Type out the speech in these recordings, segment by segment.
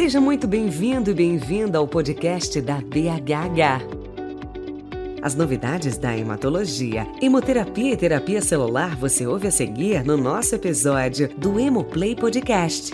Seja muito bem-vindo e bem-vinda ao podcast da BHH. As novidades da hematologia, hemoterapia e terapia celular você ouve a seguir no nosso episódio do Hemoplay Podcast.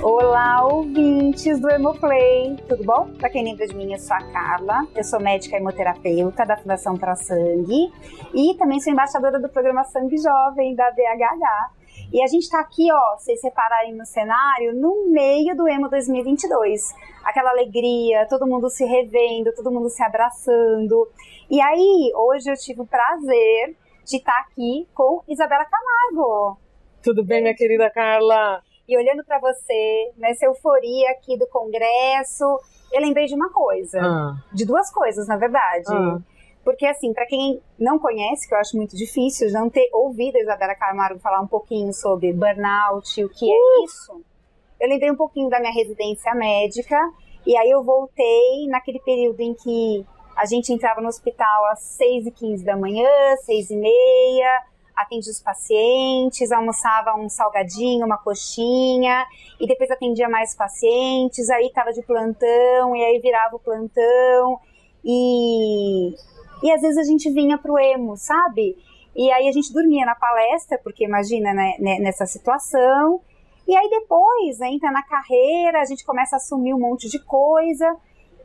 Olá, ouvintes do Hemoplay, tudo bom? Para quem lembra de mim, eu sou a Carla, eu sou médica hemoterapeuta da Fundação Pra Sangue e também sou embaixadora do programa Sangue Jovem da BHH. E a gente está aqui, ó, vocês separarem no cenário, no meio do Emo 2022. Aquela alegria, todo mundo se revendo, todo mundo se abraçando. E aí, hoje eu tive o prazer de estar aqui com Isabela Camargo. Tudo bem, minha querida Carla? E olhando para você, nessa euforia aqui do congresso, eu lembrei de uma coisa. Ah. De duas coisas, na verdade. Ah. Porque, assim, para quem não conhece, que eu acho muito difícil, não ter ouvido a Isabela Camargo falar um pouquinho sobre burnout, o que Uh! é isso, eu lembrei um pouquinho da minha residência médica, e aí eu voltei naquele período em que a gente entrava no hospital às 6 e 15 da manhã, 6 e meia, atendia os pacientes, almoçava um salgadinho, uma coxinha, e depois atendia mais pacientes, aí tava de plantão, e aí virava o plantão, e, e às vezes a gente vinha pro emo, sabe? E aí a gente dormia na palestra, porque imagina, né, né, nessa situação. E aí depois, né, entra na carreira, a gente começa a assumir um monte de coisa.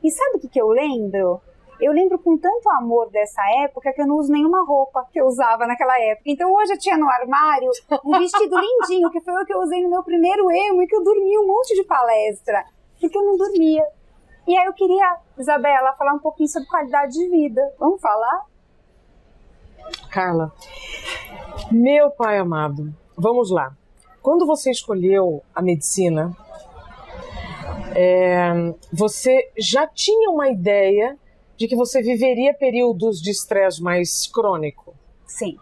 E sabe o que, que eu lembro? Eu lembro com tanto amor dessa época que eu não uso nenhuma roupa que eu usava naquela época. Então hoje eu tinha no armário um vestido lindinho, que foi o que eu usei no meu primeiro emo e que eu dormi um monte de palestra. Porque eu não dormia. E aí eu queria, Isabela, falar um pouquinho sobre qualidade de vida. Vamos falar? Carla, meu pai amado, vamos lá. Quando você escolheu a medicina, é, você já tinha uma ideia de que você viveria períodos de estresse mais crônico? Sim.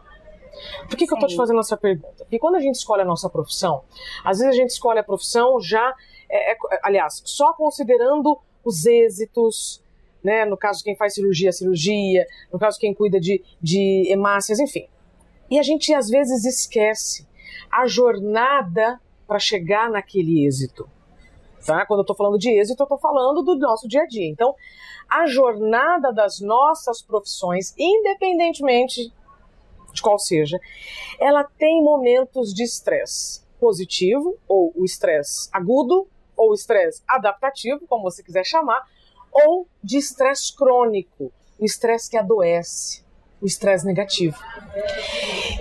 Por que, que eu estou te fazendo essa pergunta? Porque quando a gente escolhe a nossa profissão, às vezes a gente escolhe a profissão já, é, é, aliás, só considerando os êxitos, né? No caso, quem faz cirurgia, cirurgia, no caso, quem cuida de, de hemácias, enfim. E a gente às vezes esquece a jornada para chegar naquele êxito. Tá? Quando eu estou falando de êxito, eu estou falando do nosso dia a dia. Então, a jornada das nossas profissões, independentemente de qual seja, ela tem momentos de estresse positivo, ou o estresse agudo, ou estresse adaptativo, como você quiser chamar, ou de estresse crônico, o estresse que adoece, o estresse negativo.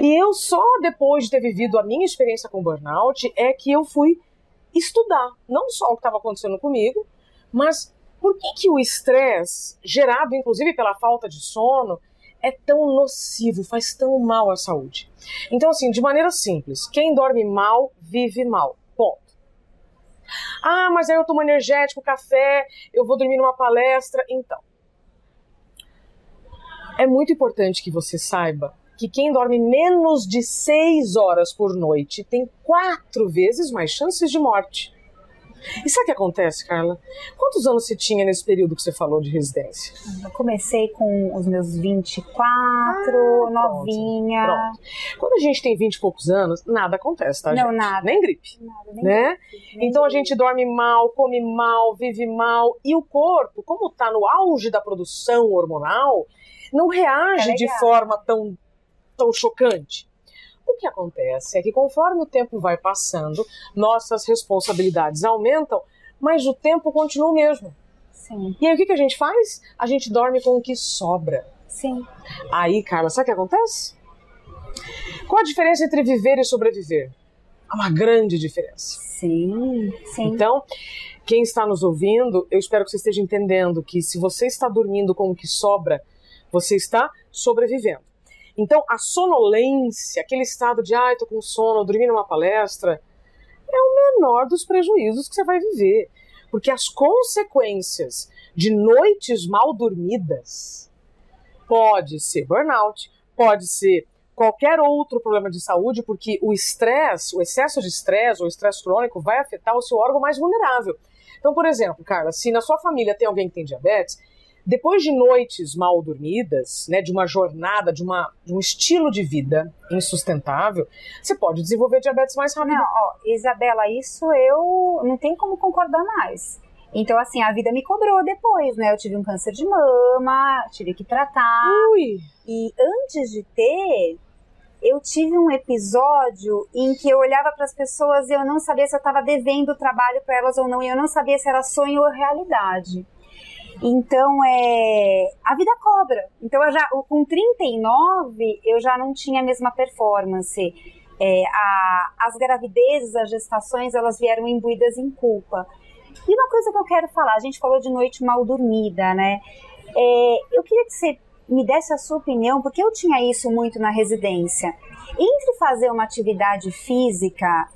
E eu só depois de ter vivido a minha experiência com burnout é que eu fui estudar, não só o que estava acontecendo comigo, mas por que, que o estresse, gerado inclusive pela falta de sono, é tão nocivo, faz tão mal à saúde. Então, assim, de maneira simples, quem dorme mal, vive mal. Ah, mas aí eu tomo energético, café, eu vou dormir numa palestra. Então, é muito importante que você saiba que quem dorme menos de seis horas por noite tem quatro vezes mais chances de morte. E sabe o que acontece, Carla? Quantos anos você tinha nesse período que você falou de residência? Eu comecei com os meus 24, Ah, novinha. Pronto. Quando a gente tem 20 e poucos anos, nada acontece, tá, Não, gente? nada. Nem gripe, Nada, nem né? nem Então a gente dorme mal, come mal, vive mal. E o corpo, como tá no auge da produção hormonal, não reage É de forma tão, tão chocante. O que acontece é que conforme o tempo vai passando, nossas responsabilidades aumentam, mas o tempo continua o mesmo. Sim, E aí o que, que a gente faz? A gente dorme com o que sobra. sim. Aí, Carla, sabe o que acontece? Qual a diferença entre viver e sobreviver? Há uma grande diferença. Sim, sim. Então, quem está nos ouvindo, eu espero que você esteja entendendo que se você está dormindo com o que sobra, você está sobrevivendo. Então, a sonolência, aquele estado de, ai, tô com sono, dormi numa palestra, é o menor dos prejuízos que você vai viver. Porque as consequências de noites mal dormidas pode ser burnout, pode ser qualquer outro problema de saúde, porque o estresse, o excesso de estresse ou estresse crônico vai afetar o seu órgão mais vulnerável. Então, por exemplo, Carla, se na sua família tem alguém que tem diabetes, depois de noites mal dormidas, né, de uma jornada, de, uma, de um estilo de vida insustentável, você pode desenvolver diabetes mais rápido. Não, ó, Isabela, isso eu não tem como concordar mais. Então, assim, a vida me cobrou depois, né? Eu tive um câncer de mama, tive que tratar. Ui! E antes de ter, eu tive um episódio em que eu olhava para as pessoas e eu não sabia se eu estava devendo trabalho para elas ou não, e eu não sabia se era sonho ou realidade. Então, é, a vida cobra. Então, eu já, com 39, eu já não tinha a mesma performance. É, a, as gravidezes, as gestações, elas vieram imbuídas em culpa. E uma coisa que eu quero falar, a gente falou de noite mal dormida, né? É, eu queria que você me desse a sua opinião, porque eu tinha isso muito na residência. Entre fazer uma atividade física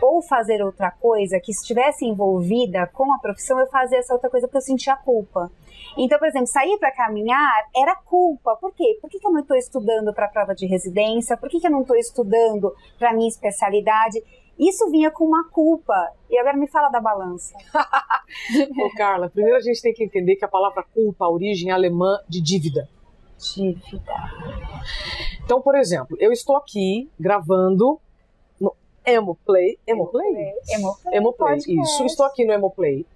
ou fazer outra coisa que estivesse envolvida com a profissão, eu fazia essa outra coisa porque eu sentia culpa. Então, por exemplo, sair para caminhar era culpa. Por quê? Por que, que eu não estou estudando para a prova de residência? Por que, que eu não estou estudando para a minha especialidade? Isso vinha com uma culpa. E agora me fala da balança. Ô, Carla, primeiro a gente tem que entender que a palavra culpa, a origem alemã de dívida. Dívida. Então, por exemplo, eu estou aqui gravando Emoplay. Emoplay? Emoplay. Emoplay, isso. Estou aqui no Emoplay.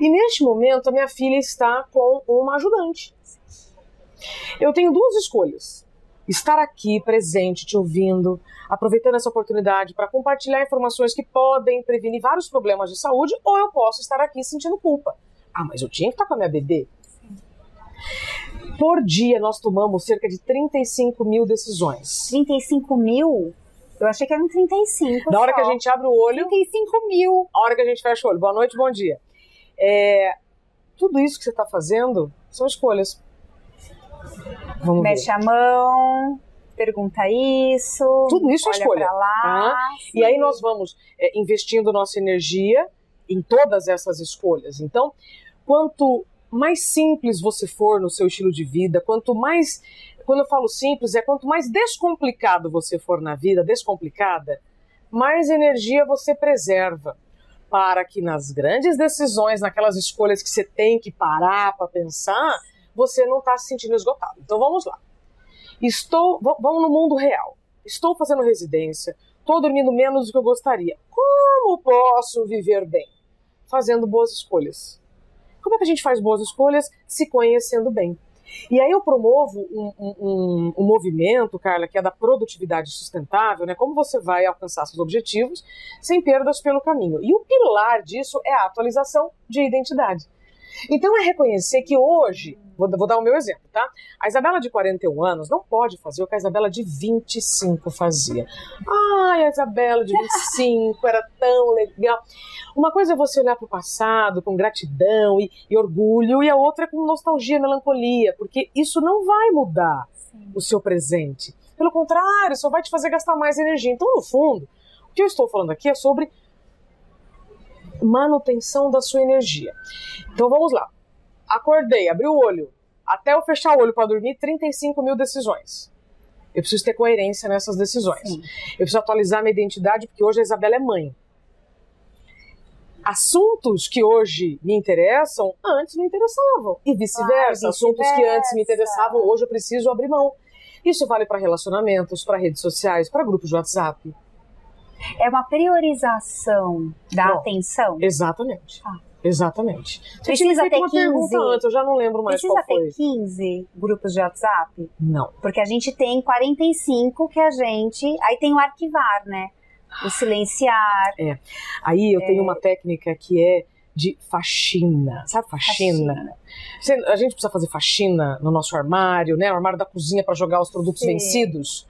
E neste momento a minha filha está com uma ajudante. Eu tenho duas escolhas estar aqui presente, te ouvindo, aproveitando essa oportunidade para compartilhar informações que podem prevenir vários problemas de saúde, ou eu posso estar aqui sentindo culpa. Ah, mas eu tinha que estar com a minha bebê. Por dia nós tomamos cerca de 35 mil decisões. 35 mil? Eu achei que eram 35. Da hora só. que a gente abre o olho. 35 mil. A hora que a gente fecha o olho. Boa noite, bom dia. É, tudo isso que você está fazendo são escolhas. Vamos Mexe ver. a mão, pergunta isso. Tudo isso é escolha. Lá, tá? E aí nós vamos é, investindo nossa energia em todas essas escolhas. Então, quanto mais simples você for no seu estilo de vida, quanto mais. Quando eu falo simples, é quanto mais descomplicado você for na vida, descomplicada, mais energia você preserva para que nas grandes decisões, naquelas escolhas que você tem que parar para pensar, você não está se sentindo esgotado. Então vamos lá. Estou, vamos no mundo real. Estou fazendo residência, estou dormindo menos do que eu gostaria. Como posso viver bem? Fazendo boas escolhas. Como é que a gente faz boas escolhas? Se conhecendo bem. E aí eu promovo um, um, um, movimento, Carla, que é da produtividade sustentável, né? Como você vai alcançar seus objetivos sem perdas pelo caminho. E o pilar disso é a atualização de identidade. Então é reconhecer que hoje, vou, vou, dar o meu exemplo, tá? A Isabela de 41 anos não pode fazer o que a Isabela de 25 fazia. Ai, a Isabela de 25 era tão legal. Uma coisa é você olhar para o passado com gratidão e, e, orgulho, e a outra é com nostalgia, melancolia, porque isso não vai mudar Sim. o seu presente. Pelo contrário, só vai te fazer gastar mais energia. Então, no fundo, o que eu estou falando aqui é sobre manutenção da sua energia. Então vamos lá. Acordei, abri o olho. Até eu fechar o olho para dormir, 35 mil decisões. Eu preciso ter coerência nessas decisões. Sim. Eu preciso atualizar minha identidade, porque hoje a Isabela é mãe. Assuntos que hoje me interessam, antes me interessavam. E vice-versa. Ah, Assuntos que antes me interessavam, hoje eu preciso abrir mão. Isso vale para relacionamentos, para redes sociais, para grupos de WhatsApp. É uma priorização da Bom, atenção? Exatamente. Ah. Exatamente. Você precisa ter uma 15. Antes, eu já não lembro mais precisa qual foi. ter 15 grupos de WhatsApp? Não. Porque a gente tem 45 que a gente. Aí tem o arquivar, né? O silenciar. É. Aí eu é... tenho uma técnica que é de faxina. Sabe faxina? faxina. A gente precisa fazer faxina no nosso armário, né? O armário da cozinha para jogar os produtos Sim. vencidos.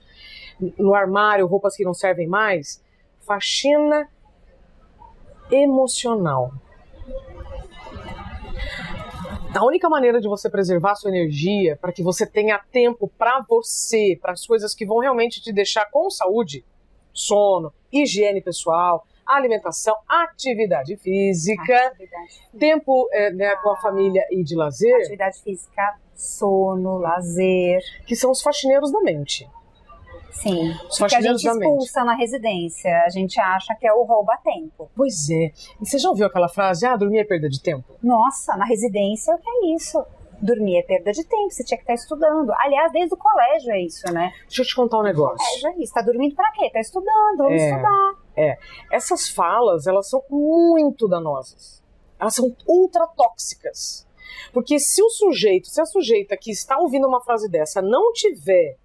No armário, roupas que não servem mais. Faxina emocional. A única maneira de você preservar sua energia para que você tenha tempo para você, para as coisas que vão realmente te deixar com saúde, sono, higiene pessoal, alimentação, atividade física, atividade. tempo é, né, com a família e de lazer. Atividade física, sono, lazer. Que são os faxineiros da mente. Sim. Os que a gente expulsa na residência. A gente acha que é o rouba-tempo. Pois é. E você já ouviu aquela frase, ah, dormir é perda de tempo? Nossa, na residência, o que é isso? Dormir é perda de tempo, você tinha que estar estudando. Aliás, desde o colégio é isso, né? Deixa eu te contar um negócio. É, já é isso. Tá dormindo pra quê? Tá estudando, vamos É. estudar. É, essas falas, elas são muito danosas. Elas são ultra tóxicas. Porque se o sujeito, se a sujeita que está ouvindo uma frase dessa não tiver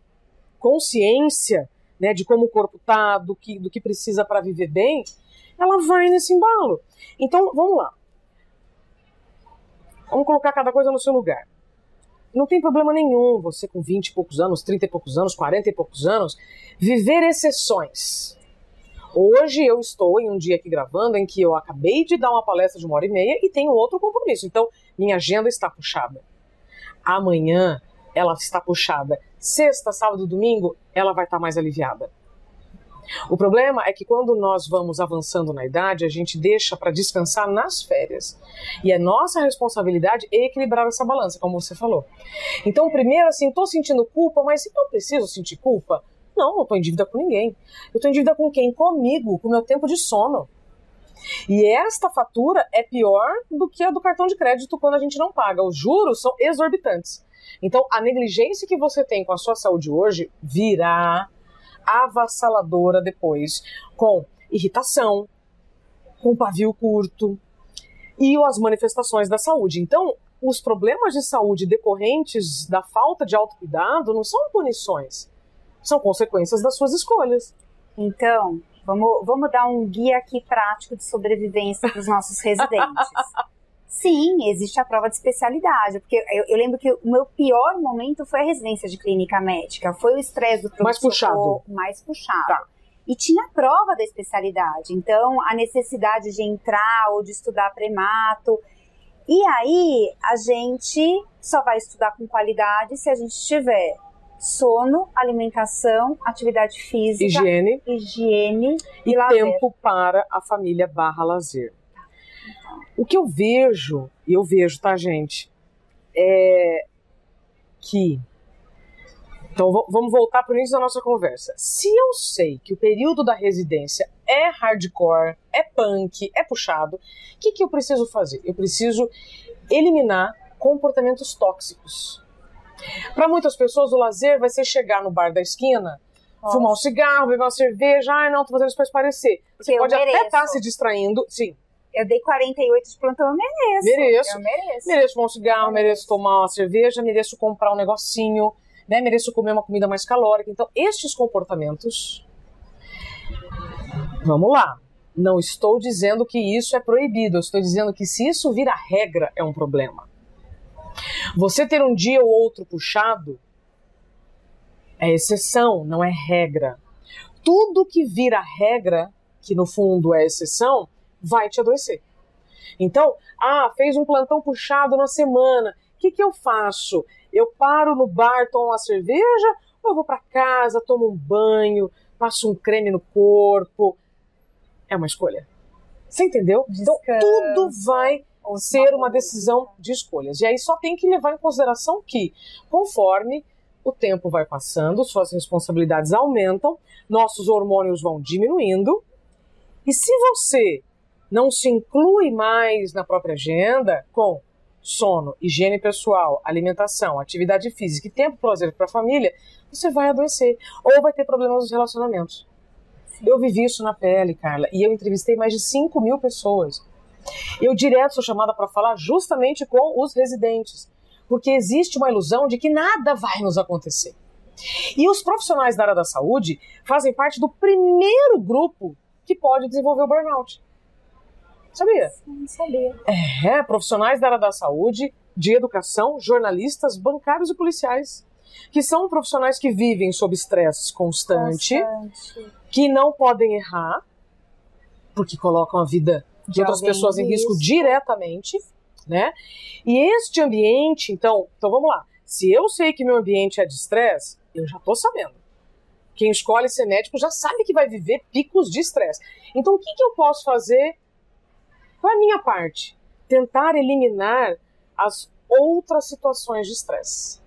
consciência né, de como o corpo tá, do que, do que precisa para viver bem, ela vai nesse embalo. Então, vamos lá. Vamos colocar cada coisa no seu lugar. Não tem problema nenhum você com 20 e poucos anos, 30 e poucos anos, 40 e poucos anos, viver exceções. Hoje eu estou em um dia aqui gravando em que eu acabei de dar uma palestra de uma hora e meia e tenho outro compromisso. Então, minha agenda está puxada. Amanhã ela está puxada. Sexta, sábado, domingo, ela vai estar mais aliviada. O problema é que quando nós vamos avançando na idade, a gente deixa para descansar nas férias. E é nossa responsabilidade equilibrar essa balança, como você falou. Então, primeiro, assim, estou sentindo culpa, mas eu preciso sentir culpa? Não, não estou em dívida com ninguém. Eu estou em dívida com quem? Comigo, com o meu tempo de sono. E esta fatura é pior do que a do cartão de crédito quando a gente não paga. Os juros são exorbitantes. Então, a negligência que você tem com a sua saúde hoje virá avassaladora depois, com irritação, com pavio curto e as manifestações da saúde. Então, os problemas de saúde decorrentes da falta de autocuidado não são punições, são consequências das suas escolhas. Então, vamos, vamos dar um guia aqui prático de sobrevivência para os nossos residentes. Sim, existe a prova de especialidade, porque eu, eu lembro que o meu pior momento foi a residência de clínica médica, foi o estresse do Mais pronto-socorro, puxado. mais puxado. Tá. E tinha a prova da especialidade, então a necessidade de entrar ou de estudar premato. E aí a gente só vai estudar com qualidade se a gente tiver sono, alimentação, atividade física, Higiene higiene e, e lazer. tempo para a família barra lazer. O que eu vejo, e eu vejo, tá, gente, é que. Então vamos voltar para o início da nossa conversa. Se eu sei que o período da residência é hardcore, é punk, é puxado, o que, que eu preciso fazer? Eu preciso eliminar comportamentos tóxicos. Para muitas pessoas, o lazer vai ser chegar no bar da esquina, fumar um cigarro, beber uma cerveja. Ai, não, tô fazendo isso pra parecer. Você eu pode até mereço. estar se distraindo. Sim, Eu dei 48 de plantão, eu mereço. Mereço. Eu mereço. mereço fumar um cigarro, mereço tomar uma cerveja, mereço comprar um negocinho, né? Mereço comer uma comida mais calórica. Então, estes comportamentos. Vamos lá. Não estou dizendo que isso é proibido, eu estou dizendo que se isso vira regra, é um problema. Você ter um dia ou outro puxado é exceção, não é regra. Tudo que vira regra, que no fundo é exceção, vai te adoecer. Então, ah, fez um plantão puxado na semana. O que, que eu faço? Eu paro no bar, tomo uma cerveja, ou eu vou para casa, tomo um banho, passo um creme no corpo? É uma escolha. Você entendeu? Então, Descanso. tudo vai ser uma decisão de escolhas. E aí só tem que levar em consideração que, conforme o tempo vai passando, suas responsabilidades aumentam, nossos hormônios vão diminuindo. E se você não se inclui mais na própria agenda com sono, higiene pessoal, alimentação, atividade física e tempo para lazer para a família, você vai adoecer ou vai ter problemas nos relacionamentos. Eu vivi isso na pele, Carla, e eu entrevistei mais de 5 mil pessoas. Eu direto sou chamada para falar justamente com os residentes, porque existe uma ilusão de que nada vai nos acontecer. E os profissionais da área da saúde fazem parte do primeiro grupo que pode desenvolver o burnout. Sabia? Não sabia. É, profissionais da área da saúde, de educação, jornalistas, bancários e policiais, que são profissionais que vivem sob estresse constante, Constante. que não podem errar, porque colocam a vida de, outras pessoas em risco risco. diretamente, né? E este ambiente, então, então vamos lá. Se eu sei que meu ambiente é de estresse, eu já tô sabendo. Quem escolhe ser médico já sabe que vai viver picos de estresse. Então, o que, que eu posso fazer? É a minha parte? Tentar eliminar as outras situações de estresse.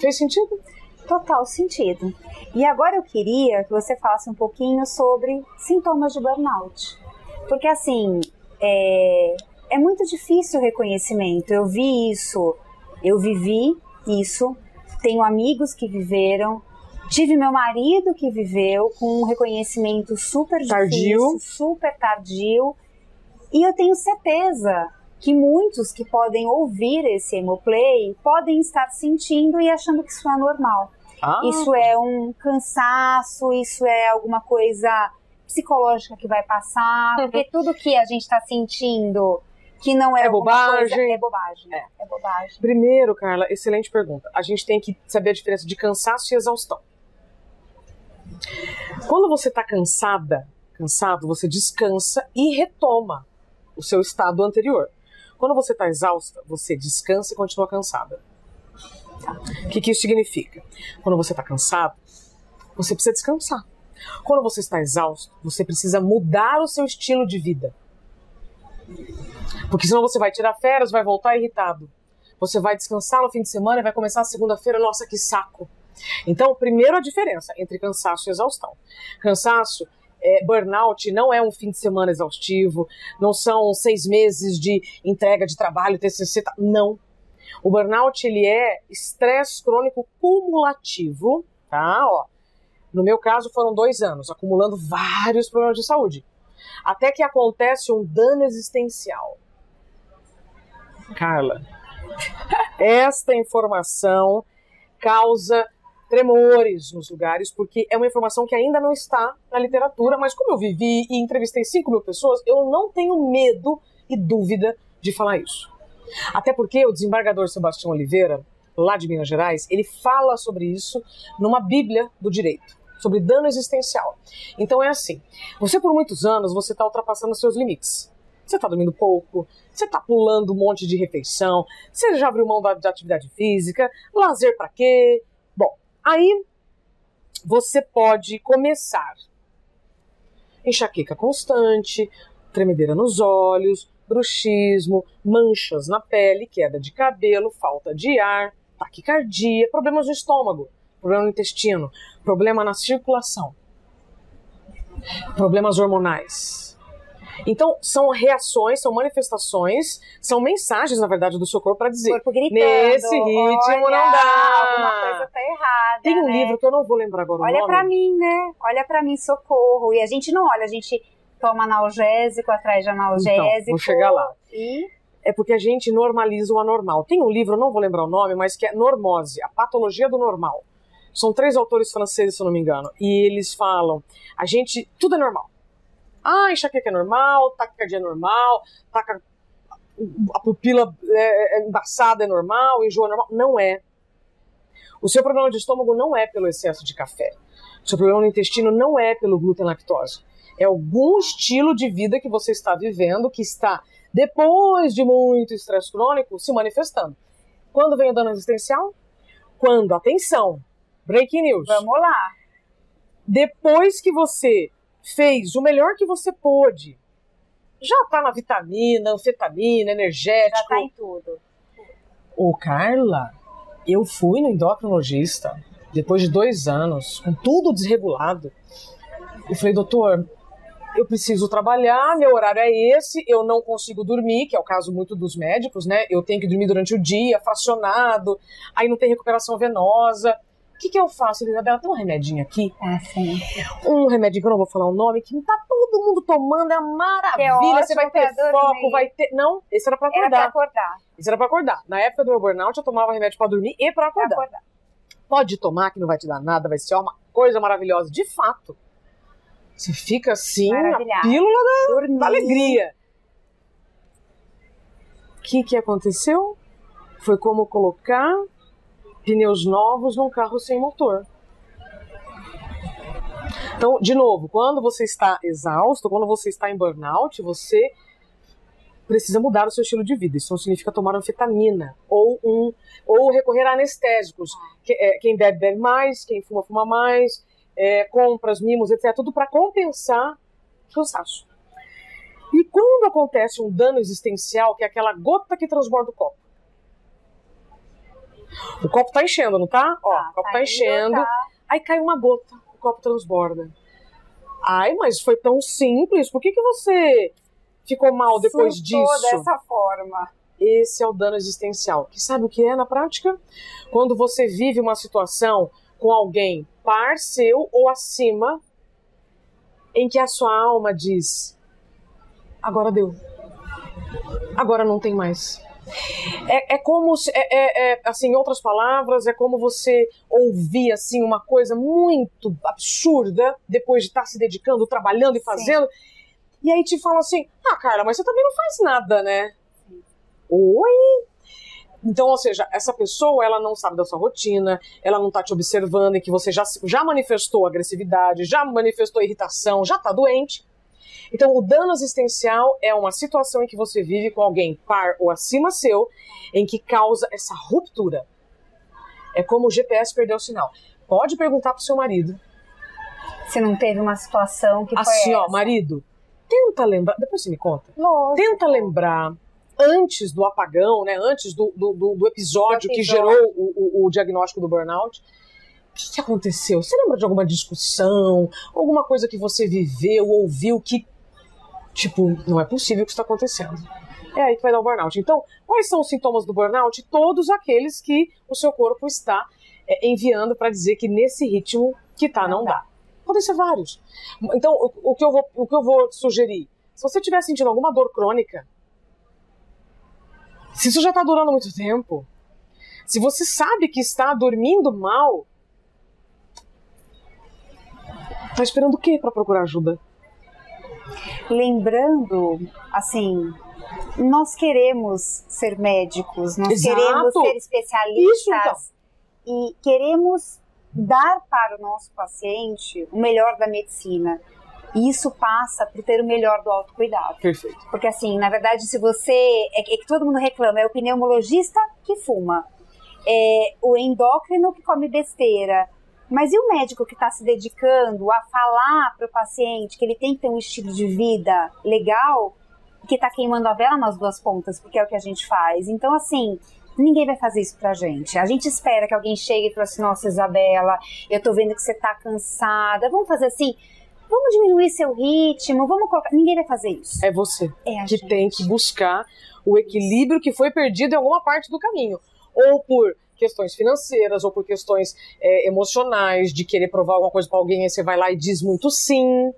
Fez sentido? Total sentido. E agora eu queria que você falasse um pouquinho sobre sintomas de burnout. Porque assim, é, é muito difícil o reconhecimento. Eu vi isso Eu vivi isso, tenho amigos que viveram, tive meu marido que viveu com um reconhecimento super Tardio. difícil, super tardio, e eu tenho certeza que muitos que podem ouvir esse Hemoplay podem estar sentindo e achando que isso é normal. Ah, Isso é um cansaço, isso é alguma coisa psicológica que vai passar, porque tudo que a gente está sentindo que não é, É bobagem. coisa, é bobagem. É. É. bobagem. Primeiro, Carla, excelente pergunta. A gente tem que saber a diferença de cansaço e exaustão. Quando você está cansada, cansado, você descansa e retoma o seu estado anterior. Quando você está exausta, você descansa e continua cansada. O que, que isso significa? Quando você está cansado, você precisa descansar. Quando você está exausto, você precisa mudar o seu estilo de vida. Porque senão você vai tirar férias, vai voltar irritado. Você vai descansar no fim de semana e vai começar a segunda-feira, nossa, que saco. Então, primeiro a diferença entre cansaço e exaustão. Cansaço, é, burnout não é um fim de semana exaustivo, não são seis meses de entrega de trabalho, TCC, tá- não. O burnout, ele é estresse crônico cumulativo, tá? Ó, no meu caso, foram dois anos, acumulando vários problemas de saúde. Até que acontece um dano existencial. Carla, esta informação causa tremores nos lugares, porque é uma informação que ainda não está na literatura, mas como eu vivi e entrevistei 5 mil pessoas, eu não tenho medo e dúvida de falar isso. Até porque o desembargador Sebastião Oliveira, lá de Minas Gerais, ele fala sobre isso numa Bíblia do Direito, sobre dano existencial. Então é assim, você por muitos anos, você está ultrapassando seus limites. Você está dormindo pouco, você está pulando um monte de refeição, você já abriu mão da atividade física, lazer para quê? Bom, aí você pode começar enxaqueca constante, tremedeira nos olhos, bruxismo, manchas na pele, queda de cabelo, falta de ar, taquicardia, problemas no estômago, problema no intestino, problema na circulação, problemas hormonais. Então, são reações, são manifestações, são mensagens, na verdade, do seu corpo para dizer: Corpo gritando. nesse ritmo olha, não dá. Alguma coisa tá errada. Tem um né? livro que eu não vou lembrar agora Olha pra mim, né? Olha pra mim, socorro. E a gente não olha, a gente toma analgésico atrás de analgésico. Então, vou chegar lá. E é porque a gente normaliza o anormal. Tem um livro, eu não vou lembrar o nome, mas que é Normose, a patologia do normal. São três autores franceses, se eu não me engano, e eles falam: a gente, tudo é normal. Ah, enxaqueca é normal, taquicardia é normal, taca, a pupila é, é embaçada é normal, enjoo é normal. Não é. O seu problema de estômago não é pelo excesso de café. O seu problema no intestino não é pelo glúten lactose. É algum estilo de vida que você está vivendo que está, depois de muito estresse crônico, se manifestando. Quando vem o dano existencial? Quando, atenção, breaking news. vamos lá. Depois que você fez o melhor que você pôde, já tá na vitamina, anfetamina, energético. Já tá em tudo. Ô, Carla, eu fui no endocrinologista depois de dois anos, com tudo desregulado. Eu falei, doutor, eu preciso trabalhar, meu horário é esse, eu não consigo dormir, que é o caso muito dos médicos, né? Eu tenho que dormir durante o dia, fracionado, aí não tem recuperação venosa. O que, que eu faço, Isabela? Tem um remedinho aqui, Ah, sim. um remedinho que eu não vou falar o nome, que tá todo mundo tomando, é uma maravilha. ótimo você vai ter pra foco, dormir. vai ter. Não, esse era pra Era pra acordar. acordar. Isso era pra acordar. Na época do meu burnout, eu tomava remédio pra dormir e pra Pra acordar. acordar. Pode tomar, que não vai te dar nada, vai ser uma coisa maravilhosa. De fato. Você fica assim, a pílula da, Dormir. da alegria. O que, que aconteceu? Foi como colocar pneus novos num carro sem motor. Então, de novo, quando você está exausto, quando você está em burnout, você precisa mudar o seu estilo de vida. Isso não significa tomar anfetamina ou um ou recorrer a anestésicos. É, Quem bebe bebe mais, quem fuma fuma mais, é, compras, mimos, etc. Tudo para compensar cansaço. E quando acontece um dano existencial, que é aquela gota que transborda o copo. O copo tá enchendo, não tá? Ó, Tá, o copo tá tá enchendo. tá. Aí cai uma gota, o copo transborda. Ai, mas foi tão simples. Por que, que você ficou mal depois Surtou disso? dessa forma. Esse é o dano existencial. Que sabe o que é na prática? Quando você vive uma situação com alguém par seu ou acima, em que a sua alma diz: agora deu, agora não tem mais. É, é como se, é, é, é, assim, em outras palavras, é como você ouvir assim uma coisa muito absurda depois de estar se dedicando, trabalhando e fazendo. Sim. E aí te falam assim: "Ah, Carla, mas você também não faz nada, né?" Sim. Oi. Então, ou seja, essa pessoa, ela não sabe da sua rotina, ela não tá te observando e que você já, já manifestou agressividade, já manifestou irritação, já tá doente. Então, o dano existencial é uma situação em que você vive com alguém par ou acima seu, em que causa essa ruptura. É como o GPS perdeu o sinal. Pode perguntar pro seu marido. Se não teve uma situação que assim, foi ó, marido, tenta lembrar, depois você me conta. Lógico. Tenta lembrar antes do apagão, né, antes do, do, do, do episódio, episódio, que gerou o, o, o diagnóstico do burnout. O que, que, aconteceu? Você lembra de alguma discussão, alguma coisa que você viveu, ouviu que Tipo, não é possível que isso está acontecendo. É aí que vai dar o burnout. Então, quais são os sintomas do burnout? Todos aqueles que o seu corpo está é, enviando para dizer que nesse ritmo que tá não dá. Podem ser vários. Então, o, o, que eu vou, o que eu vou sugerir? Se você estiver sentindo alguma dor crônica, se isso já está durando muito tempo, se você sabe que está dormindo mal, tá esperando o quê para procurar ajuda? Lembrando, assim, nós queremos ser médicos, nós Exato. queremos ser especialistas Isso, então. e queremos dar para o nosso paciente o melhor da medicina. E isso passa por ter o melhor do autocuidado. Perfeito. Porque assim, na verdade, se você. É, é que todo mundo reclama, é o pneumologista que fuma, é o endócrino que come besteira, mas e o médico que está se dedicando a falar para o paciente que ele tem que ter um estilo de vida legal, que está queimando a vela nas duas pontas, porque é o que a gente faz. Então, assim, ninguém vai fazer isso pra gente. A gente espera que alguém chegue e fale assim: Nossa, Isabela, eu tô vendo que você tá cansada, vamos fazer assim. Vamos diminuir seu ritmo, vamos colocar. Ninguém vai fazer isso. É você é que gente. tem que buscar o equilíbrio que foi perdido em alguma parte do caminho. Ou por questões financeiras ou por questões é, emocionais, de querer provar alguma coisa para alguém, aí você vai lá e diz muito sim.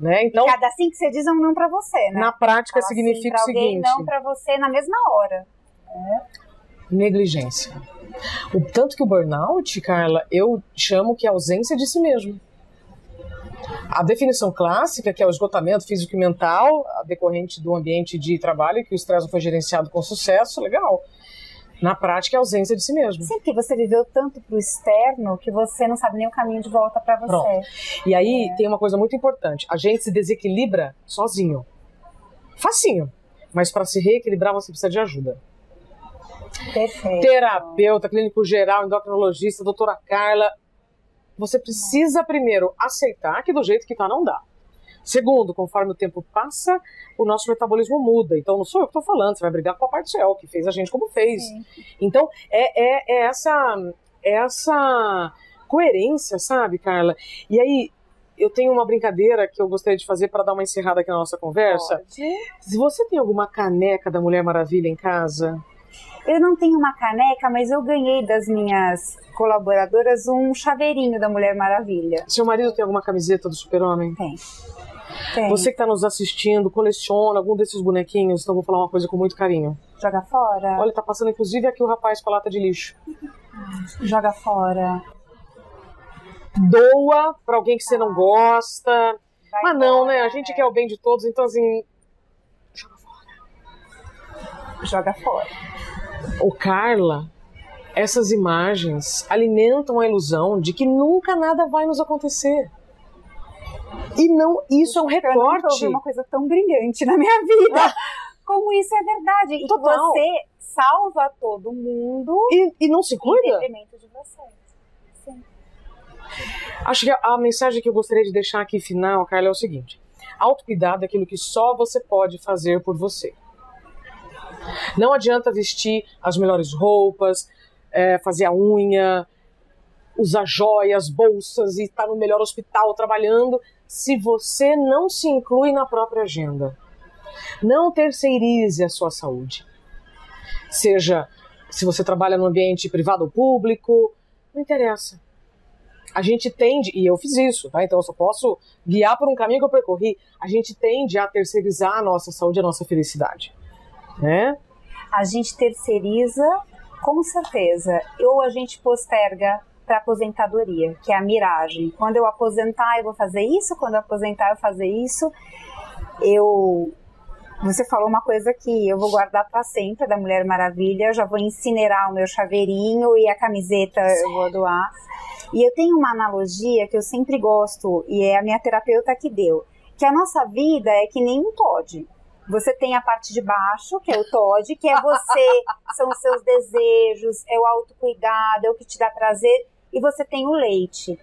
Né? Então, e cada sim que você diz é um não para você, né? Na prática Fala significa sim o seguinte: não para você na mesma hora. É. Negligência. O tanto que o burnout, Carla, eu chamo que é ausência de si mesmo. A definição clássica, que é o esgotamento físico e mental, decorrente do ambiente de trabalho, que o estresse não foi gerenciado com sucesso, legal. Na prática, é ausência de si mesmo. Sim, porque você viveu tanto pro externo que você não sabe nem o caminho de volta para você. Pronto. E aí é. tem uma coisa muito importante: a gente se desequilibra sozinho. Facinho. Mas para se reequilibrar, você precisa de ajuda. Perfeito. Terapeuta, clínico geral, endocrinologista, doutora Carla. Você precisa primeiro aceitar que do jeito que tá não dá. Segundo, conforme o tempo passa, o nosso metabolismo muda. Então, não sou eu que estou falando, você vai brigar com o Papai do Céu, que fez a gente como fez. Sim. Então, é, é, é, essa, é essa coerência, sabe, Carla? E aí, eu tenho uma brincadeira que eu gostaria de fazer para dar uma encerrada aqui na nossa conversa. Pode. Se você tem alguma caneca da Mulher Maravilha em casa, eu não tenho uma caneca, mas eu ganhei das minhas colaboradoras um chaveirinho da Mulher Maravilha. Seu marido tem alguma camiseta do Super-Homem? Tem. Tem. Você que está nos assistindo, coleciona algum desses bonequinhos, então vou falar uma coisa com muito carinho. Joga fora? Olha, tá passando inclusive aqui o rapaz com a lata de lixo. Joga fora. Doa para alguém que você não gosta. Vai Mas não, né? A gente quer o bem de todos, então assim. Joga fora. Joga fora. O Carla, essas imagens alimentam a ilusão de que nunca nada vai nos acontecer. E não, isso é um recorte. Eu uma coisa tão brilhante na minha vida. Ah. Como isso é verdade. E Total. você salva todo mundo. E, e não se cuida? Em de você. Sim. Acho que a, a mensagem que eu gostaria de deixar aqui final, Carla, é o seguinte: autocuidado é aquilo que só você pode fazer por você. Não adianta vestir as melhores roupas, é, fazer a unha, usar joias, bolsas e estar no melhor hospital trabalhando se você não se inclui na própria agenda. Não terceirize a sua saúde. seja se você trabalha no ambiente privado ou público, não interessa. A gente tende, e eu fiz isso, tá? Então eu só posso guiar por um caminho que eu percorri. A gente tende a terceirizar a nossa saúde, a nossa felicidade, né? A gente terceiriza, com certeza, ou a gente posterga para aposentadoria, que é a miragem. Quando eu aposentar, eu vou fazer isso, quando eu aposentar, eu vou fazer isso. Eu você falou uma coisa que eu vou guardar para sempre da Mulher Maravilha. Eu já vou incinerar o meu chaveirinho e a camiseta eu vou doar. E eu tenho uma analogia que eu sempre gosto e é a minha terapeuta que deu, que a nossa vida é que nem um Todd. Você tem a parte de baixo, que é o Todd, que é você, são os seus desejos, é o autocuidado, é o que te dá prazer, e você tem o leite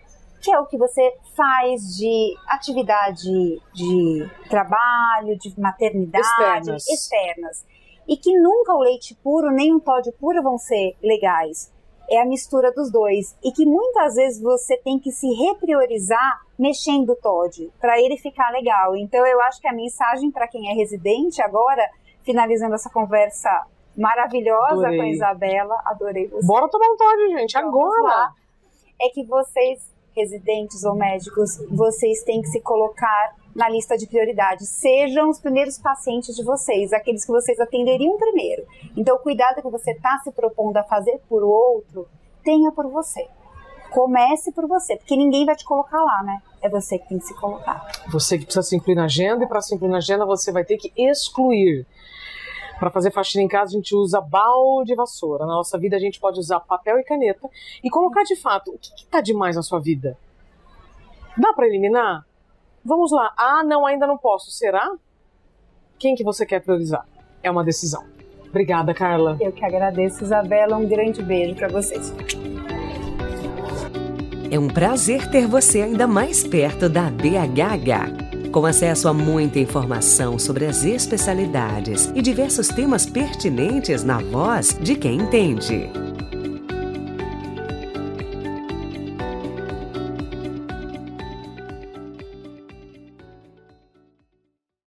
que é o que você faz de atividade de trabalho, de maternidade, externas. externas. E que nunca o leite puro nem o Todd puro vão ser legais. É a mistura dos dois. E que muitas vezes você tem que se repriorizar mexendo o Todd para ele ficar legal. Então eu acho que a mensagem para quem é residente agora, finalizando essa conversa maravilhosa adorei. com a Isabela, adorei você. Bora tomar um Todd, gente, agora! É que vocês residentes ou médicos, vocês têm que se colocar na lista de prioridades. Sejam os primeiros pacientes de vocês, aqueles que vocês atenderiam primeiro. Então, o cuidado que você está se propondo a fazer por outro, tenha por você. Comece por você, porque ninguém vai te colocar lá, né? É você que tem que se colocar. Você que precisa se incluir na agenda, e para se incluir na agenda, você vai ter que excluir. Para fazer faxina em casa, a gente usa balde e vassoura. Na nossa vida, a gente pode usar papel e caneta e colocar de fato o que está demais na sua vida. Dá para eliminar? Vamos lá. Ah, não, ainda não posso. Será? Quem que você quer priorizar? É uma decisão. Obrigada, Carla. Eu que agradeço, Isabela. Um grande beijo para vocês. É um prazer ter você ainda mais perto da BHH com acesso a muita informação sobre as especialidades e diversos temas pertinentes na voz de quem entende.